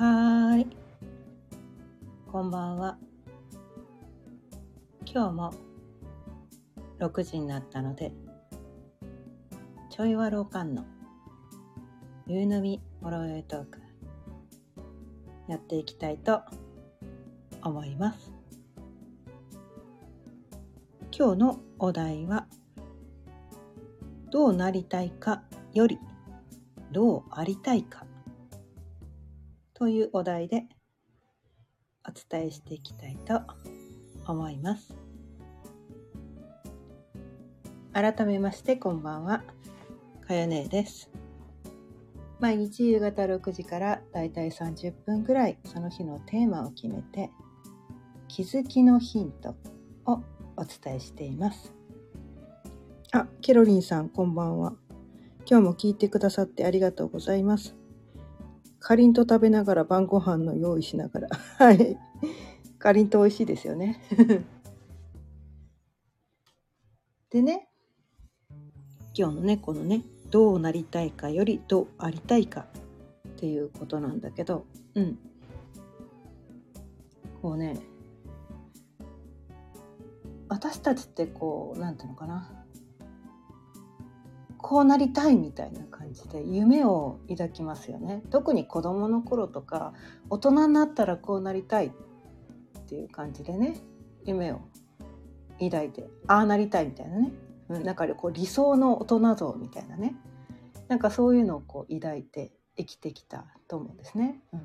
はい。こんばんは。今日も6時になったので、ちょいわろうかんの夕飲みほろよいトークやっていきたいと思います。今日のお題は、どうなりたいかより、どうありたいかというお題でお伝えしていきたいと思います。改めましてこんばんは、かよねえです。毎日夕方6時からだいたい30分ぐらいその日のテーマを決めて気づきのヒントをお伝えしています。あ、ケロリンさんこんばんは。今日も聞いてくださってありがとうございます。かりんと食べながら晩ご飯の用意しながら。はい。かりんと美味しいですよね。でね、今日のね、このね、どうなりたいかよりどうありたいかっていうことなんだけど、うん。こうね、私たちってこう、なんていうのかな。こうなりたいみたいな感じで夢を抱きますよね。特に子供の頃とか大人になったらこうなりたいっていう感じでね夢を抱いてああなりたいみたいなね、うん、なんかこう理想の大人像みたいなね。なんかそういうのをこう抱いて生きてきたと思うんですね。うん。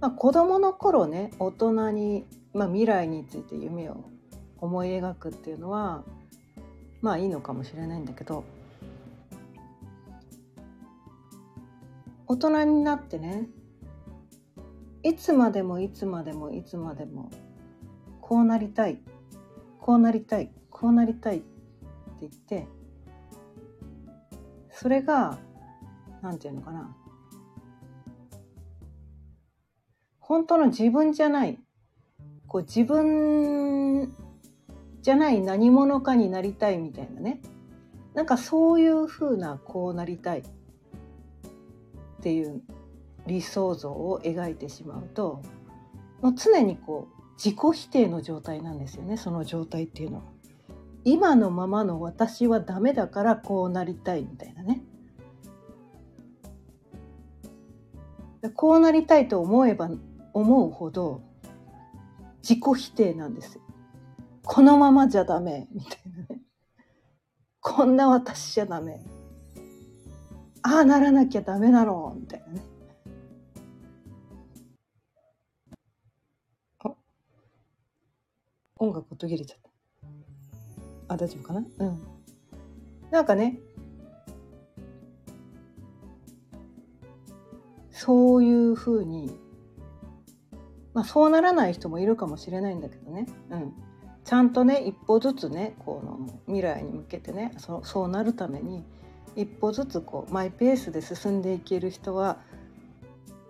まあ、子供の頃ね大人に、まあ、未来について夢を思い描くっていうのはまあいいのかもしれないんだけど大人になってねいつまでもいつまでもいつまでもこうなりたいこうなりたいこうなりたいって言ってそれがなんていうのかな本当の自分じゃないこう自分じゃない何者かになりたいみたいなねなんかそういう風なこうなりたいっていう理想像を描いてしまうともう常にこう自己否定の状態なんですよねその状態っていうのは。今のままの私はダメだからこうなりたいみたいなね。こうなりたいと思えば思うほど自己否定なんですよ。このままじゃダメみたいなね。こんな私じゃダメ。ああならなきゃダメなのみたいなね。あ音楽途切れちゃった。あ、大丈夫かな？うん。なんかね、そういうふうに、まあそうならない人もいるかもしれないんだけどね。うん。ちゃんとね一歩ずつねこの未来に向けてねそそうなるために一歩ずつこうマイペースで進んでいける人は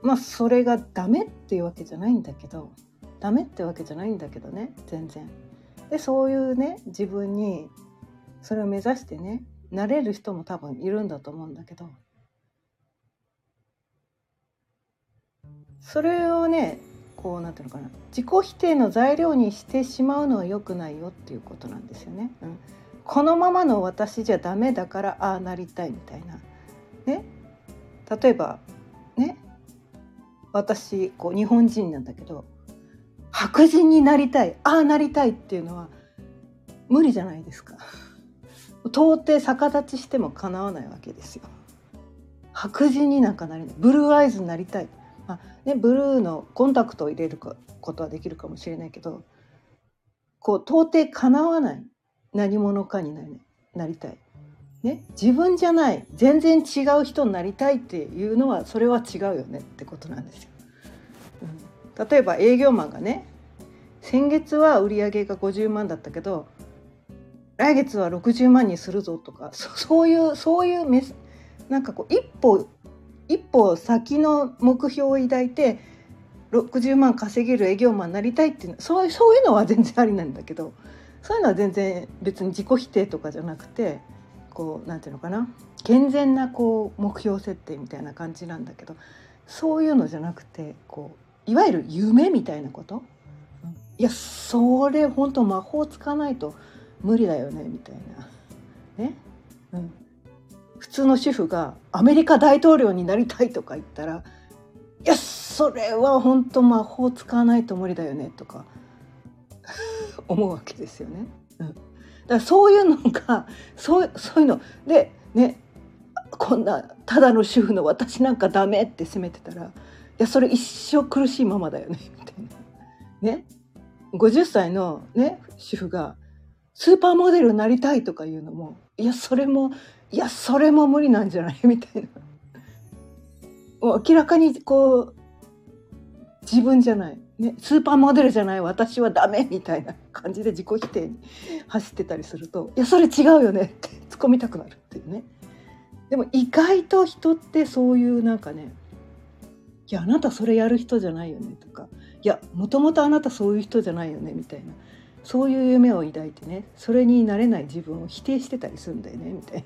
まあそれがダメっていうわけじゃないんだけどダメってわけじゃないんだけどね全然。でそういうね自分にそれを目指してねなれる人も多分いるんだと思うんだけどそれをねこうなんていうのかな自己否定の材料にしてしまうのは良くないよっていうことなんですよね。うん、このままの私じゃダメだからああなりたいみたいな。ね、例えばね私こう日本人なんだけど白人になりたいああなりたいっていうのは無理じゃないですか。到底逆立ちしてもかなわないわけですよ。白人になんかなりないブルーアイズになりたいまあね、ブルーのコンタクトを入れることはできるかもしれないけどこう到底かなわない何者かになりなりたい、ね、自分じゃない全然違う人になりたいっていうのはそれは違うよねってことなんですよ。うん、例えば営業マンがね先月は売り上げが50万だったけど来月は60万にするぞとかそういうそういうメスなんかこう一歩一歩先の目標を抱いて60万稼げる営業マンになりたいっていうそういうそういうのは全然ありなんだけどそういうのは全然別に自己否定とかじゃなくてこうなんていうのかな健全なこう目標設定みたいな感じなんだけどそういうのじゃなくてこういわゆる夢みたいなこと、いやそれ本当魔法使わないと無理だよねみたいな。ね、うん、普通の主婦がアメリカ大統領になりたいとか言ったらいやそれは本当魔法使わないと無理だよねとか 思うわけですよね。うん、だからそういうのがそうそういうのでねこんなただの主婦の私なんかダメって責めてたらいやそれ一生苦しいままだよねみたいな。ね50歳のね主婦がスーパーモデルになりたいとかいうのもいやそれもいやそれも無理なんじゃない？みたいな。もう明らかにこう自分じゃない、ね、スーパーモデルじゃない。私はダメみたいな感じで自己否定に走ってたりするといやそれ違うよね。って突っ込みたくなるっていうね。でも意外と人ってそういうなんかねいやあなたそれやる人じゃないよね。とかいやもともとあなたそういう人じゃないよね。みたいな。そういう夢を抱いてねそれになれない自分を否定してたりするんだよね。みたいな。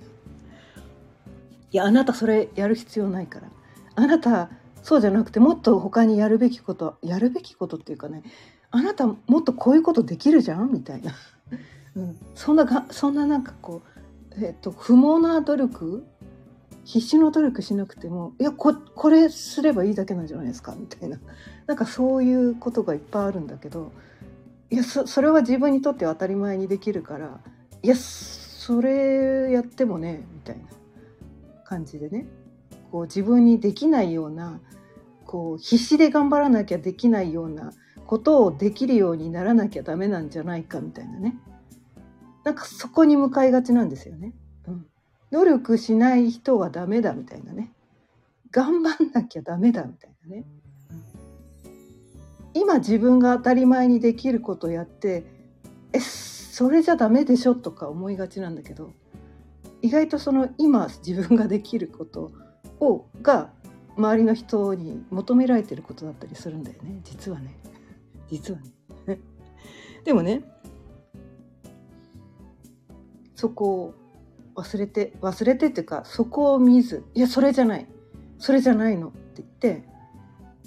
いやあなたそれやる必要ないから。あなたそうじゃなくてもっと他にやるべきことやるべきことっていうかねあなたもっとこういうことできるじゃん？みたいな、うん、そんながそんななんかこう、えっと、不毛な努力必死の努力しなくてもいやここれすればいいだけなんじゃないですか？みたいな。なんかそういうことがいっぱいあるんだけどいやそそれは自分にとっては当たり前にできるからいやそれやってもねみたいな。感じでねこう自分にできないようなこう必死で頑張らなきゃできないようなことをできるようにならなきゃダメなんじゃないかみたいなね。なんかそこに向かいがちなんですよね。うん。努力しない人はダメだみたいなね。頑張んなきゃダメだみたいなね、今自分が当たり前にできることやってえそれじゃダメでしょとか思いがちなんだけど意外とその今自分ができることをが周りの人に求められてることだったりするんだよね。実はね。実はね。でもねそこを忘れて忘れてっていうかそこを見ずいやそれじゃない。それじゃないの。って言って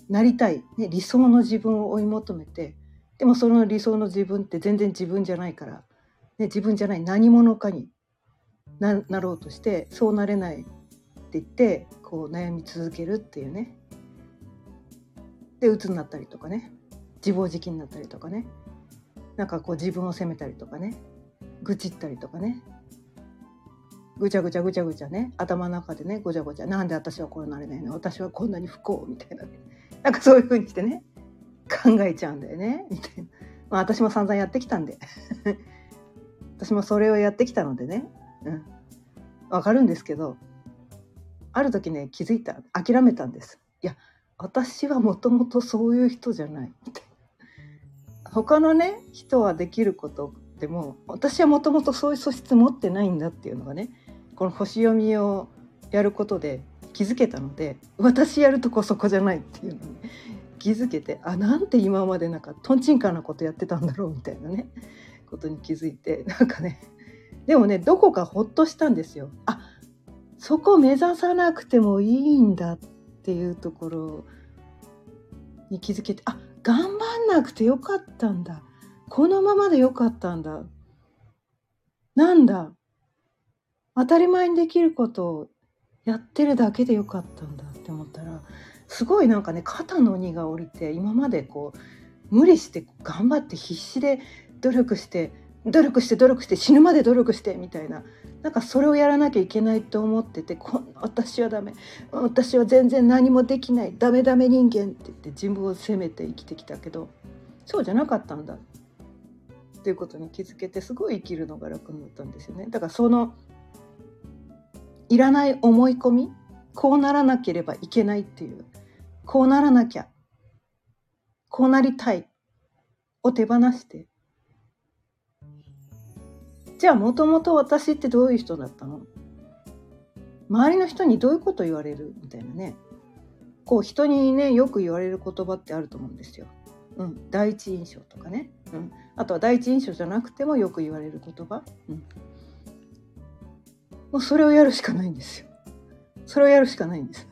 なりたい、ね、理想の自分を追い求めてでもその理想の自分って全然自分じゃないから、ね、自分じゃない何者かにななろうとしてそうなれないって言ってこう悩み続けるっていうね。で鬱になったりとかね。自暴自棄になったりとかね。なんかこう自分を責めたりとかね。愚痴ったりとかね。ぐちゃぐちゃぐちゃぐちゃね。頭の中でねごちゃごちゃ。なんで私はこうなれないの？私はこんなに不幸みたいなね。なんかそういう風にしてね。考えちゃうんだよね。みたいな、まあ、私も散々やってきたんで。私もそれをやってきたのでねうん。わかるんですけどある時ね気づいた。諦めたんです。いや私はもともとそういう人じゃない。みたいな他のね人はできることでも私はもともとそういう素質持ってないんだっていうのがねこの星読みをやることで気づけたので私やるとこそこじゃないっていうのに気づけてあなんて今までなんかとんちんかなことやってたんだろうみたいなねことに気づいてなんかねでもねどこかほっとしたんですよ。あそこ目指さなくてもいいんだっていうところに気づけてあ頑張んなくてよかったんだ。このままでよかったんだ。なんだ。当たり前にできることをやってるだけでよかったんだって思ったらすごいなんかね肩の荷が下りて今までこう無理して頑張って必死で努力して努力して努力して死ぬまで努力してみたいな。なんかそれをやらなきゃいけないと思っててこ私はダメ。私は全然何もできない。ダメダメ人間って言って自分を責めて生きてきたけどそうじゃなかったんだ。っていうことに気づけてすごい生きるのが楽になったんですよね。だからそのいらない思い込みこうならなければいけないっていうこうならなきゃこうなりたいを手放してじゃあもともと私ってどういう人だったの？周りの人にどういうこと言われる？みたいなね。こう人にねよく言われる言葉ってあると思うんですよ。うん、第一印象とかね、うん、あとは第一印象じゃなくてもよく言われる言葉、うん、もうそれをやるしかないんですよ。それをやるしかないんです。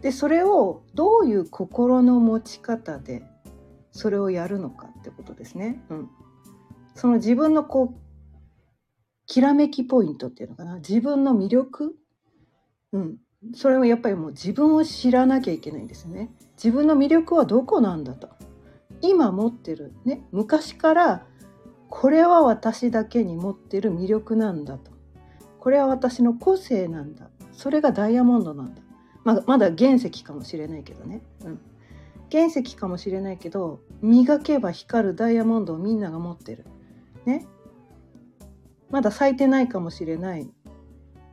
でそれをどういう心の持ち方でそれをやるのかってことですね。うん、その自分のこうきらめきポイントっていうのかな自分の魅力、うん、それはやっぱりもう自分を知らなきゃいけないんですね。自分の魅力はどこなんだと。今持ってるね昔からこれは私だけに持ってる魅力なんだと。これは私の個性なんだ。それがダイヤモンドなんだ。ままだ原石かもしれないけどね。うん。原石かもしれないけど磨けば光るダイヤモンドをみんなが持ってる。ね。まだ咲いてないかもしれない。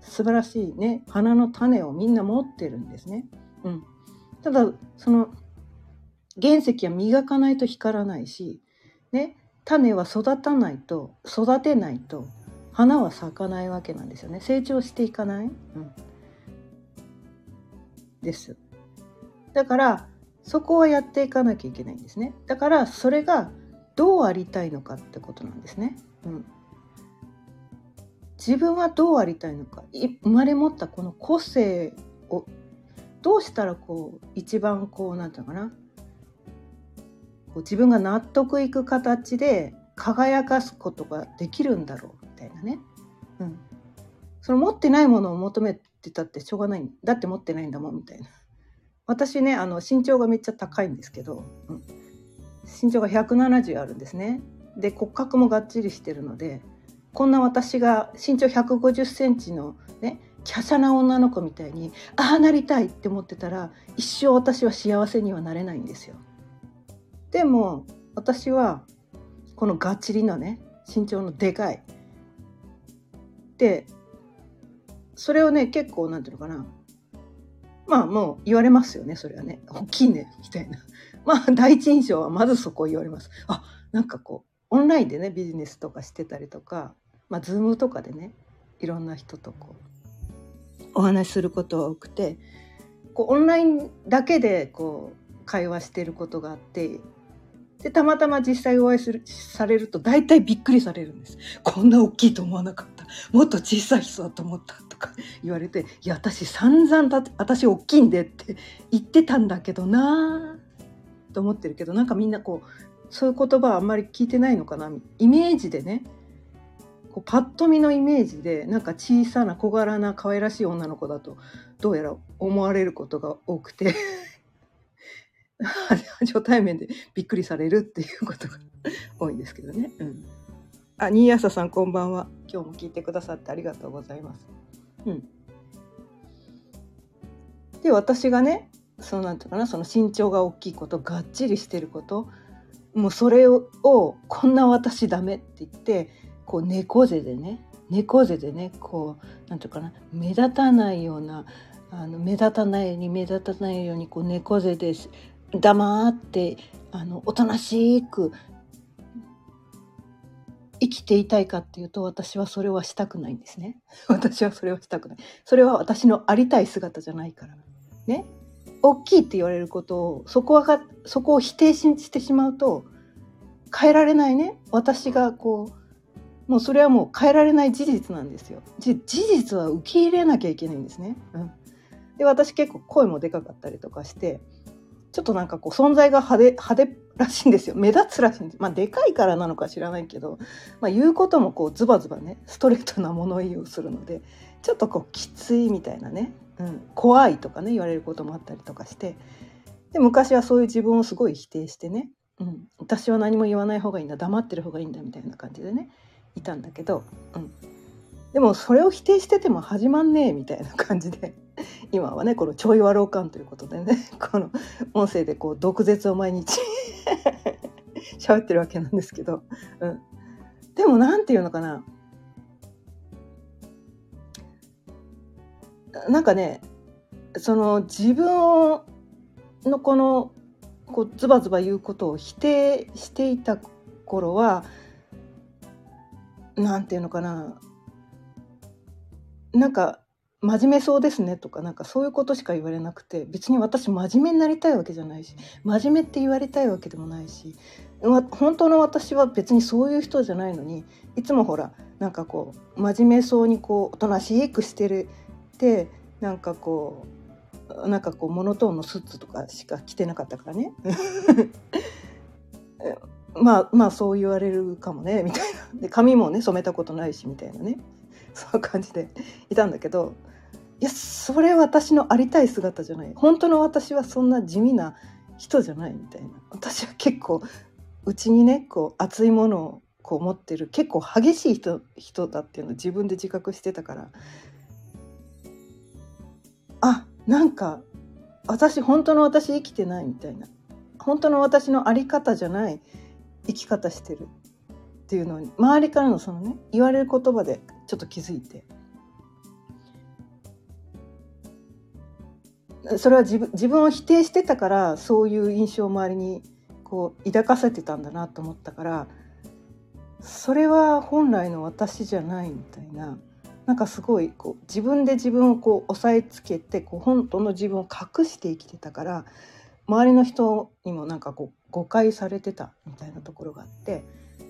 素晴らしいね。花の種をみんな持ってるんですね。うん、ただその原石は磨かないと光らないし、ね、種は育たないと育てないと花は咲かないわけなんですよね。成長していかない、うん、です。だからそこはやっていかなきゃいけないんですね。だからそれがどうありたいのかってことなんですね、うん、自分はどうありたいのか。生まれ持ったこの個性をどうしたらこう一番こう何て言うのかな。こう自分が納得いく形で輝かすことができるんだろうみたいなね。うん、その持ってないものを求めてたってしょうがない。だって持ってないんだもんみたいな。私ねあの身長がめっちゃ高いんですけど、うん、身長が170あるんですね。で骨格もがっちりしてるのでこんな私が身長150センチのね華奢な女の子みたいにああなりたいって思ってたら一生私は幸せにはなれないんですよ。でも私はこのがっちりのね身長のでかいでそれをね結構なんていうのかなまあもう言われますよねそれはね大きいねみたいなまあ第一印象はまずそこ言われます。あなんかこうオンラインでねビジネスとかしてたりとかまあズームとかでねいろんな人とこうお話しすることが多くてこうオンラインだけでこう会話してることがあってでたまたま実際お会いするされると大体びっくりされるんです。こんな大きいと思わなかった。もっと小さい人だと思ったとか言われていや私散々だ私大きいんでって言ってたんだけどなと思ってるけどなんかみんなこうそういう言葉はあんまり聞いてないのかな？イメージでねこうパッと見のイメージでなんか小さな小柄な可愛らしい女の子だとどうやら思われることが多くて 初対面でびっくりされるっていうことが多いんですけどね。うん、あ、新朝さんこんばんは。今日も聞いてくださってありがとうございます。うん。で、私がね、そのなんていうかな、その身長が大きいこと、がっちりしてること、もうそれをこんな私ダメって言って、こう猫背でね、猫背でね、こう、なんていうかな、目立たないような、あの目立たないように目立たないようにこう猫背で黙ってあのおとなしく生きていたいかっていうと私はそれはしたくないんですね。私はそれはしたくない。それは私のありたい姿じゃないから。ね。大きいって言われることをそこはそこを否定してしまうと変えられないね。私がこうもうそれはもう変えられない事実なんですよ。事実は受け入れなきゃいけないんですね。うん、で私結構声もでかかったりとかしてちょっとなんかこう存在が派手派手らしいんですよ。目立つらしいんです。まあでかいからなのか知らないけど、まあ、言うこともこうズバズバねストレートな物言いをするのでちょっとこうきついみたいなね、うん、怖いとかね言われることもあったりとかして。で昔はそういう自分をすごい否定してね、うん、私は何も言わない方がいいんだ黙ってる方がいいんだみたいな感じでねいたんだけど、うん、でもそれを否定してても始まんねえみたいな感じで 今はねこのちょいわろう感ということでね この音声でこう毒舌を毎日 喋ってるわけなんですけど、うん、でも何て言うのかな。なんかねその自分のこのこうズバズバ言うことを否定していた頃は何て言うのかな。なんか真面目そうですねとかなんかそういうことしか言われなくて別に私真面目になりたいわけじゃないし真面目って言われたいわけでもないし本当の私は別にそういう人じゃないのにいつもほらなんかこう真面目そうにこうおとなしくしてるでなんかこうなんかこうモノトーンのスーツとかしか着てなかったからね。まあまあそう言われるかもねみたいな。で髪もね染めたことないしみたいなね。そういう感じでいたんだけどいやそれ私のありたい姿じゃない。本当の私はそんな地味な人じゃないみたいな。私は結構うちにねこう熱いものをこう持ってる結構激しい人人だっていうのを自分で自覚してたから。あなんか私本当の私生きてないみたいな。本当の私の在り方じゃない生き方してるっていうのに周りからのそのね言われる言葉でちょっと気づいて。それは自分自分を否定してたからそういう印象を周りにこう抱かせてたんだなと思ったからそれは本来の私じゃないみたいな。なんかすごいこう自分で自分をこう押さえつけてこう本当の自分を隠して生きてたから周りの人にもなんかこう誤解されてたみたいなところがあって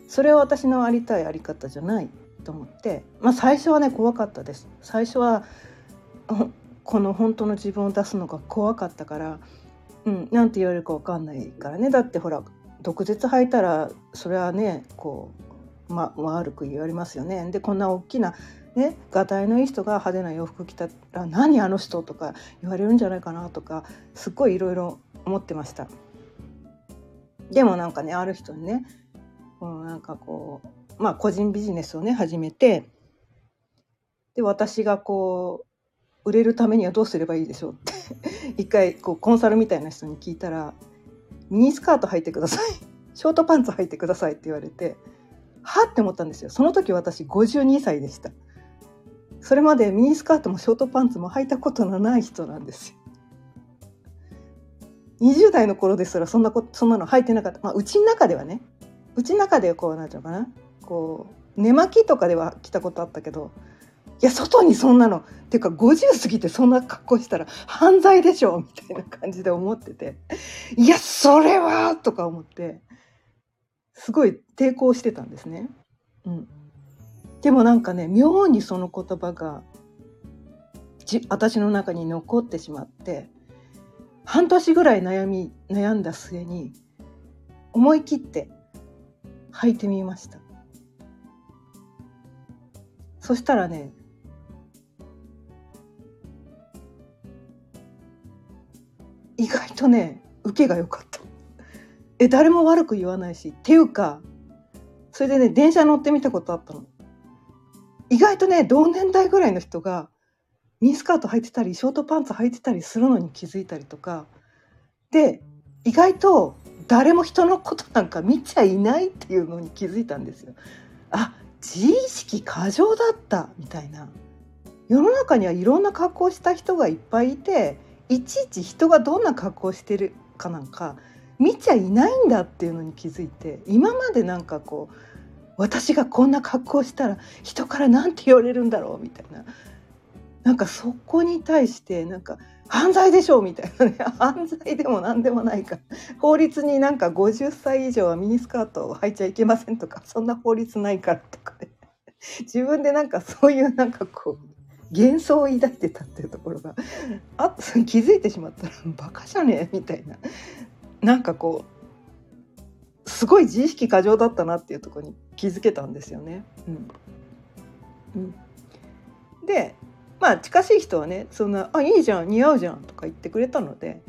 それは私のありたいあり方じゃないと思って、まあ、最初はね怖かったです最初はこの本当の自分を出すのが怖かったから、うん、なて言われるか分かんないからねだってほら毒舌吐いたらそれはねこう、ま、悪く言われますよね。でこんな大きなね、がたいのいい人が派手な洋服着たら「何あの人」とか言われるんじゃないかなとかすっごいいろいろ思ってました。でもなんかねある人にね、うん、なんかこうまあ個人ビジネスをね始めてで私がこう売れるためにはどうすればいいでしょうって 一回こうコンサルみたいな人に聞いたら「ミニスカート履いてください」「ショートパンツ履いてください」って言われてはって思ったんですよ。その時私52歳でした。それまでミニスカートもショートパンツも履いたことのない人なんですよ。20代の頃ですらそんなこそんなの履いてなかった、まあ、うちの中ではね。うちの中でこうなんていうのかな。こう寝巻きとかでは着たことあったけどいや外にそんなのっていうか50過ぎてそんな格好したら犯罪でしょみたいな感じで思ってて。いやそれはとか思ってすごい抵抗してたんですね。うん、でもなんかね妙にその言葉がじ私の中に残ってしまって半年ぐらい悩み悩んだ末に思い切って履いてみました。そしたらね意外とね受けが良かった。え誰も悪く言わないしっていうかそれでね電車乗ってみたことあったの。意外とね同年代ぐらいの人がミニスカート履いてたりショートパンツ履いてたりするのに気づいたりとかで意外と誰も人のことなんか見ちゃいないっていうのに気づいたんですよ。あ自意識過剰だったみたいな世の中にはいろんな格好した人がいっぱいいていちいち人がどんな格好してるかなんか見ちゃいないんだっていうのに気づいて今までなんかこう私がこんな格好したら人から何て言われるんだろうみたいな。なんかそこに対してなんか犯罪でしょうみたいなね。犯罪でも何でもないか法律になんか50歳以上はミニスカートを履いちゃいけませんとかそんな法律ないからとかね。自分でなんかそういうなんかこう幻想を抱いてたっていうところが。あ気づいてしまったらバカじゃね？えみたいな。なんかこうすごい自意識過剰だったなっていうところに気づけたんですよね。うん。うん、でまあ近しい人はねそんな「あいいじゃん似合うじゃん」とか言ってくれたので。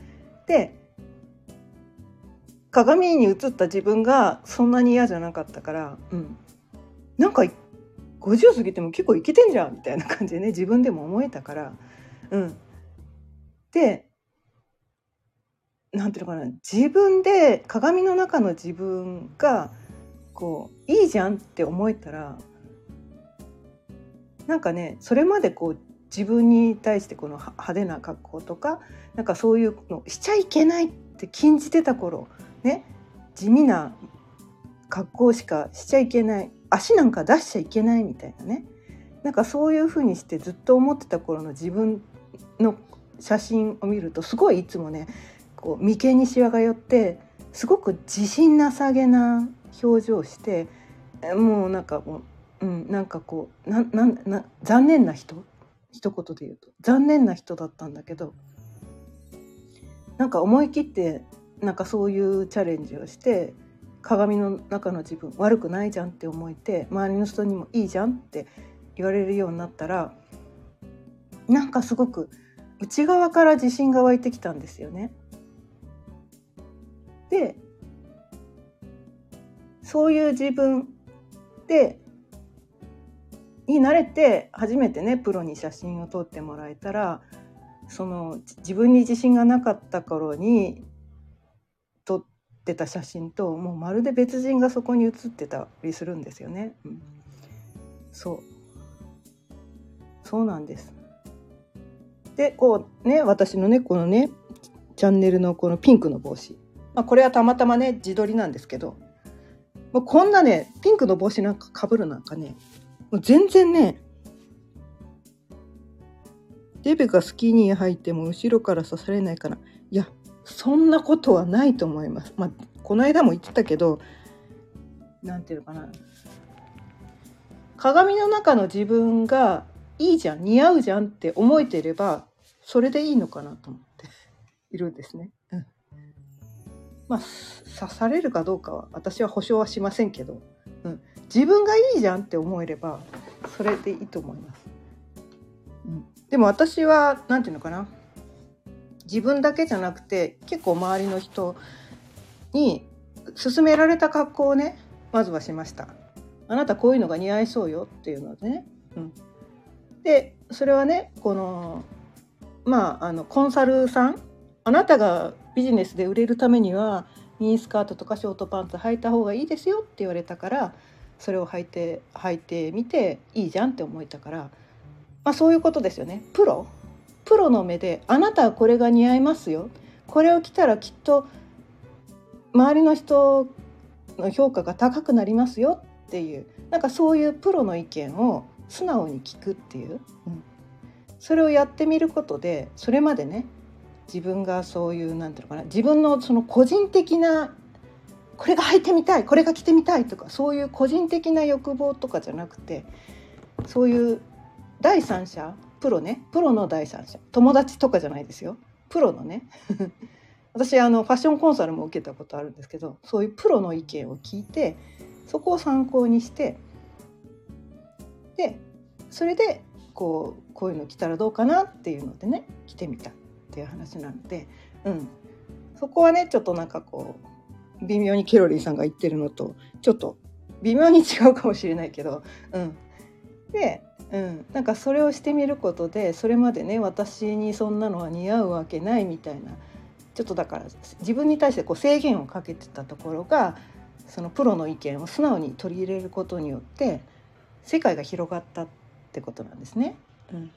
で鏡に映った自分がそんなに嫌じゃなかったから、うん、なんか50過ぎても結構いけてんじゃんみたいな感じでね自分でも思えたから、うん、でなんていうのかな自分で鏡の中の自分がこういいじゃんって思えたらなんかねそれまでこう自分に対してこの派手な格好とかなんかそういうのしちゃいけないって禁じてた頃ね地味な格好しかしちゃいけない足なんか出しちゃいけないみたいなね。なんかそういうふうにしてずっと思ってた頃の自分の写真を見るとすごいいつもねこう眉間にしわが寄ってすごく自信なさげな表情をしてもうなんかもう、うん、なんかこうななな残念な人？一言で言うと残念な人だったんだけどなんか思い切ってなんかそういうチャレンジをして鏡の中の自分悪くないじゃんって思えて周りの人にもいいじゃんって言われるようになったらなんかすごく内側から自信が湧いてきたんですよね。でそういう自分でに慣れて初めてねプロに写真を撮ってもらえたらその自分に自信がなかった頃に撮ってた写真ともうまるで別人がそこに写ってたりするんですよね。うん、そうそうなんです。でこうね私のねこのねチャンネルのこのピンクの帽子、まあ、これはたまたまね自撮りなんですけどもうこんなねピンクの帽子なんかかぶるなんかねもう全然ねデベがスキニー履いても後ろから刺されないからいやそんなことはないと思います。まあ、この間も言ってたけど何て言うのかな鏡の中の自分がいいじゃん似合うじゃんって思えてればそれでいいのかなと思っているんですね。まあ刺されるかどうかは私は保証はしませんけど、うん、自分がいいじゃんって思えればそれでいいと思います。うん、でも私は何て言うのかな自分だけじゃなくて結構周りの人に勧められた格好をねまずはしました。あなたこういうのが似合いそうよっていうのでね。うん、でそれはねこのまああのコンサルさん？あなたがビジネスで売れるためにはミニスカートとかショートパンツ履いた方がいいですよって言われたからそれを履いて履いてみていいじゃんって思えたから、まあ、そういうことですよね。プロ。プロの目であなたはこれが似合いますよ。これを着たらきっと周りの人の評価が高くなりますよっていうなんかそういうプロの意見を素直に聞くっていう、うん、それをやってみることでそれまでね自分がそういう何て言うのかな自分のその個人的なこれが履いてみたいこれが着てみたいとかそういう個人的な欲望とかじゃなくてそういう第三者プロねプロの第三者友達とかじゃないですよ。プロのね。私あのファッションコンサルも受けたことあるんですけどそういうプロの意見を聞いてそこを参考にしてでそれでこうこういうの着たらどうかなっていうのでね着てみた。っていう話なので、うん、そこはねちょっとなんかこう微妙にケロリーさんが言ってるのとちょっと微妙に違うかもしれないけど、うん、で、うん、なんかそれをしてみることでそれまでね私にそんなのは似合うわけないみたいなちょっとだから自分に対してこう制限をかけてたところがそのプロの意見を素直に取り入れることによって世界が広がったってことなんですね。うん、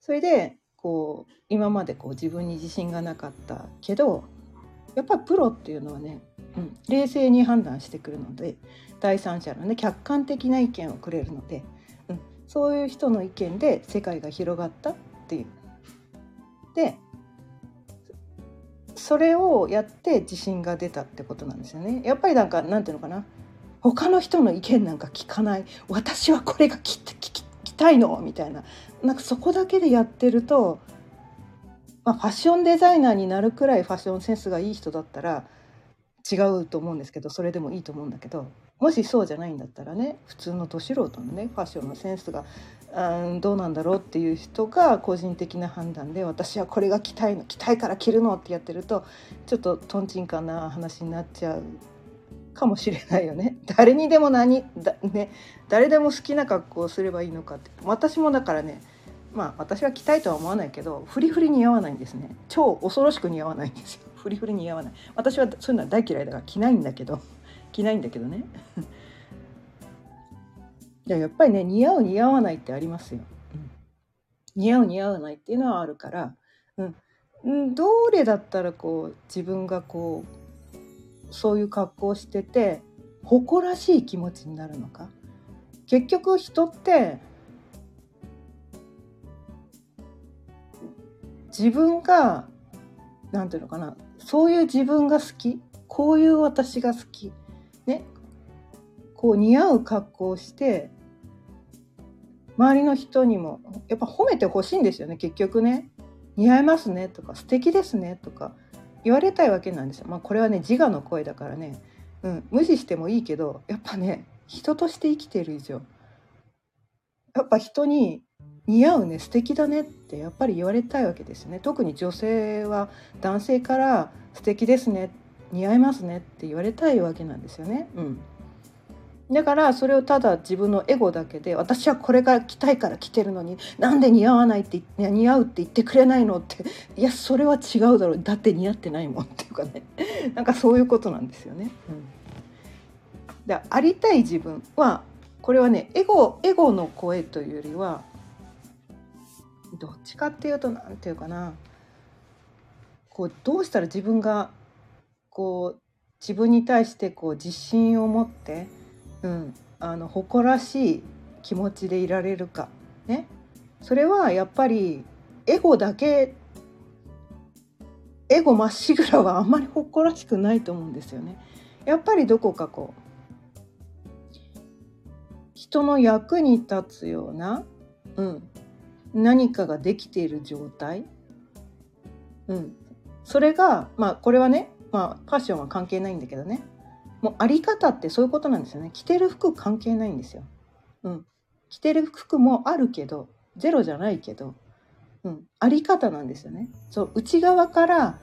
それでこう今までこう自分に自信がなかったけどやっぱりプロっていうのはね、うん、冷静に判断してくるので第三者のね客観的な意見をくれるので、うん、そういう人の意見で世界が広がったっていう。でそれをやって自信が出たってことなんですよね。やっぱりなんかなんていうのかな他の人の意見なんか聞かない私はこれが聞き聞きたいのみたいななんかそこだけでやってると、まあ、ファッションデザイナーになるくらいファッションセンスがいい人だったら違うと思うんですけどそれでもいいと思うんだけどもしそうじゃないんだったらね普通のど素人のねファッションのセンスがうんどうなんだろうっていう人が個人的な判断で私はこれが着たいの着たいから着るのってやってるとちょっととんちんかな話になっちゃうかもしれないよね。誰にでも何だ、ね、誰でも好きな格好をすればいいのかって。私もだからねまあ私は着たいとは思わないけどフリフリ似合わないんですね。超恐ろしく似合わないんですよ。フリフリ似合わない。私はそういうのは大嫌いだから着ないんだけど。着ないんだけどね。いややっぱりね似合う似合わないってありますよ、うん、似合う似合わないっていうのはあるから、うん、どれだったらこう自分がこうそういう格好をしてて誇らしい気持ちになるのか。結局人って自分が何ていうのかなそういう自分が好きこういう私が好きねこう似合う格好をして周りの人にもやっぱ褒めてほしいんですよね結局ね。似合いますねとか素敵ですねとか。言われたいわけなんですよ。まあこれはね自我の声だからね、うん、無視してもいいけどやっぱね人として生きてる以上やっぱ人に似合うね素敵だねってやっぱり言われたいわけですよね特に女性は男性から素敵ですね似合いますねって言われたいわけなんですよね。うんだからそれをただ自分のエゴだけで私はこれから着たいから着てるのになんで似合わないって似合うって言ってくれないのっていやそれは違うだろう。だって似合ってないもん。っていうかね。なんかそういうことなんですよね。うん、でありたい自分はこれはねエゴエゴの声というよりはどっちかっていうと何て言うかな。こうどうしたら自分がこう自分に対してこう自信を持ってうん、あの誇らしい気持ちでいられるか。ね。それはやっぱりエゴだけエゴまっしぐらはあんまり誇らしくないと思うんですよね。やっぱりどこかこう人の役に立つような、うん、何かができている状態、うん、それがまあこれはね、まあ、ファッションは関係ないんだけどね。もうあり方ってそういうことなんですよね。着てる服関係ないんですよ。うん、着てる服もあるけどゼロじゃないけど、うん、あり方なんですよね。そう内側から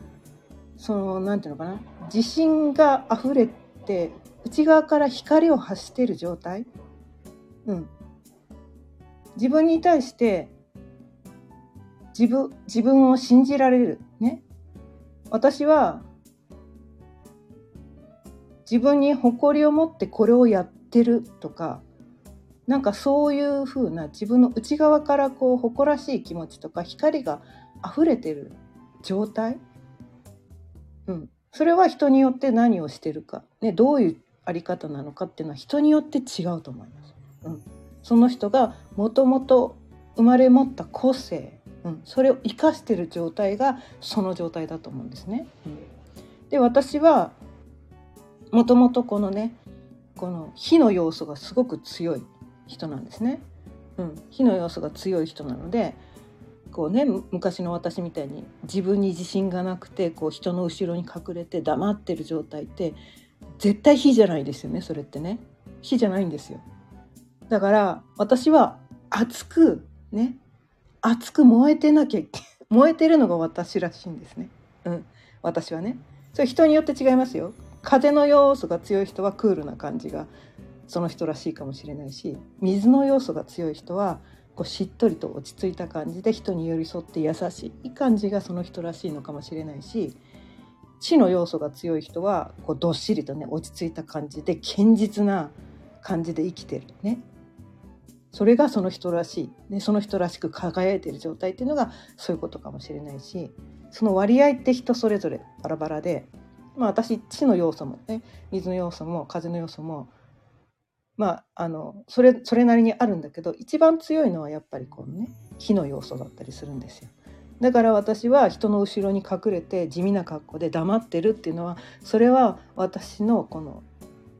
そのなんていうのかな。自信が溢れて内側から光を発してる状態、うん、自分に対して自分自分を信じられる。ね。私は自分に誇りを持ってこれをやってるとかなんかそういう風な自分の内側からこう誇らしい気持ちとか光が溢れてる状態、うん、それは人によって何をしてるか、ね、どういうあり方なのかっていうのは人によって違うと思います。うん、その人がもともと生まれ持った個性、うん、それを生かしてる状態がその状態だと思うんですね。うん、で私はもともとこのねこの火の要素がすごく強い人なんですね。うん、火の要素が強い人なのでこうね昔の私みたいに自分に自信がなくてこう人の後ろに隠れて黙ってる状態って絶対火じゃないですよねそれってね。火じゃないんですよ。だから私は熱くね熱く燃えてなきゃ燃えてるのが私らしいんですね。うん。私はね。それ人によって違いますよ。風の要素が強い人はクールな感じがその人らしいかもしれないし水の要素が強い人はこうしっとりと落ち着いた感じで人に寄り添って優しい感じがその人らしいのかもしれないし地の要素が強い人はこうどっしりとね落ち着いた感じで堅実な感じで生きてるね。それがその人らしい、ね、その人らしく輝いてる状態っていうのがそういうことかもしれないしその割合って人それぞれバラバラでまあ、私地の要素もね水の要素も風の要素もまああのそれそれなりにあるんだけど一番強いのはやっぱりこのね火の要素だったりするんですよ。だから私は人の後ろに隠れて地味な格好で黙ってるっていうのはそれは私のこの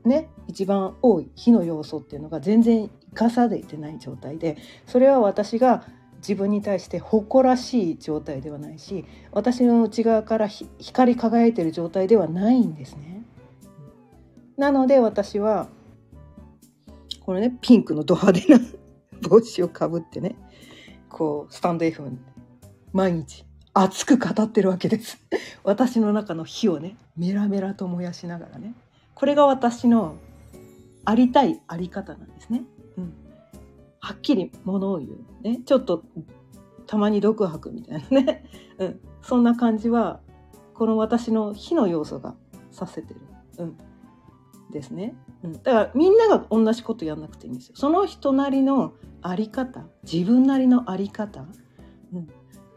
ね一番多い火の要素っていうのが全然生かされてない状態でそれは私が自分に対して誇らしい状態ではないし私の内側から光り輝いてる状態ではないんですね。なので私はこのねピンクのド派手な 帽子をかぶってねこうスタンド F 毎日熱く語ってるわけです。私の中の火をねメラメラと燃やしながらねこれが私のありたいあり方なんですね。はっきりものを言う、ね、ちょっとたまに独白みたいなね、うん、そんな感じはこの私の火の要素がさせてる、うん、ですね、うん、だからみんなが同じことやんなくていいんですよ。その人なりのあり方。自分なりのあり方、うん、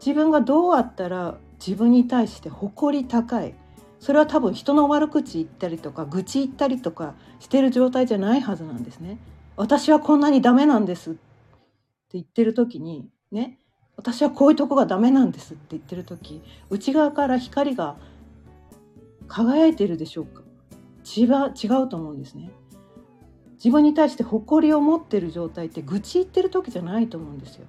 自分がどうあったら自分に対して誇り高い。それは多分人の悪口言ったりとか愚痴言ったりとかしてる状態じゃないはずなんですね。私はこんなにダメなんですって言ってる時にね私はこういうとこがダメなんですって言ってる時内側から光が輝いてるでしょうか？違う違うと思うんですね。自分に対して誇りを持ってる状態って愚痴言ってる時じゃないと思うんですよ。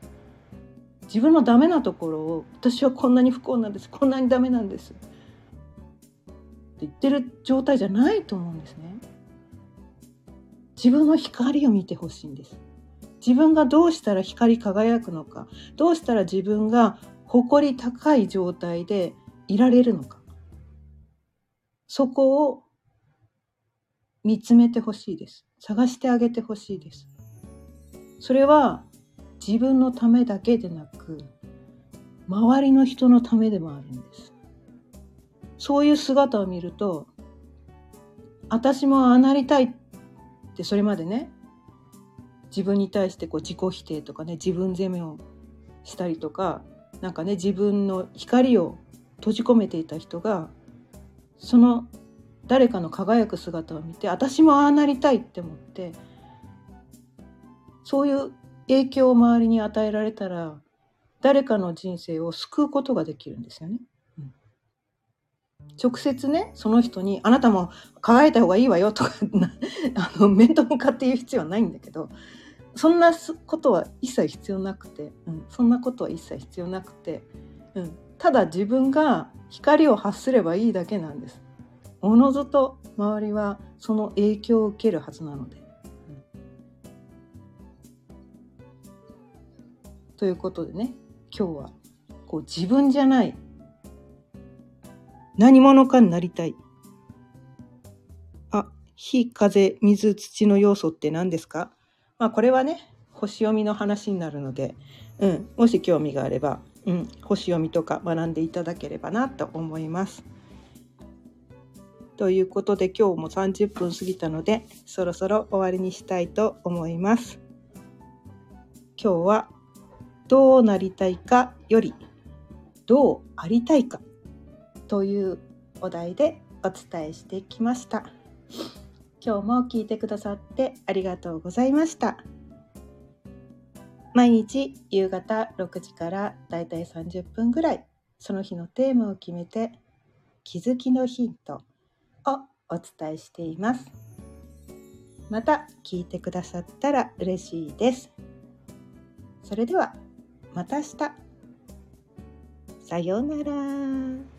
自分のダメなところを私はこんなに不幸なんですこんなにダメなんですって言ってる状態じゃないと思うんですね。自分の光を見てほしいんです。自分がどうしたら光り輝くのか。どうしたら自分が誇り高い状態でいられるのか。そこを見つめてほしいです。探してあげてほしいです。それは自分のためだけでなく周りの人のためでもあるんです。そういう姿を見ると私もああなりたいってそれまでね自分に対してこう自己否定とかね自分責めをしたりとかなんかね自分の光を閉じ込めていた人がその誰かの輝く姿を見て私もああなりたいって思ってそういう影響を周りに与えられたら誰かの人生を救うことができるんですよね。直接ねその人に「あなたも輝いた方がいいわよ」とか あの面と向かって言う必要はないんだけどそんなことは一切必要なくて、うん、そんなことは一切必要なくて、うん、ただ自分が光を発すればいいだけなんです。おのずと周りはその影響を受けるはずなので。うん、ということでね今日はこう自分じゃない何者かになりたい。あ、火、風、水、土の要素って何ですか？まあこれはね、星読みの話になるので、うん、もし興味があれば、うん、星読みとか学んでいただければなと思います。ということで今日も30分過ぎたのでそろそろ終わりにしたいと思います。今日はどうなりたいかよりどうありたいかというお題でお伝えしてきました。今日も聞いてくださってありがとうございました。毎日夕方6時からだいたい30分ぐらいその日のテーマを決めて気づきのヒントをお伝えしています。また聞いてくださったら嬉しいです。それではまた明日。さようなら。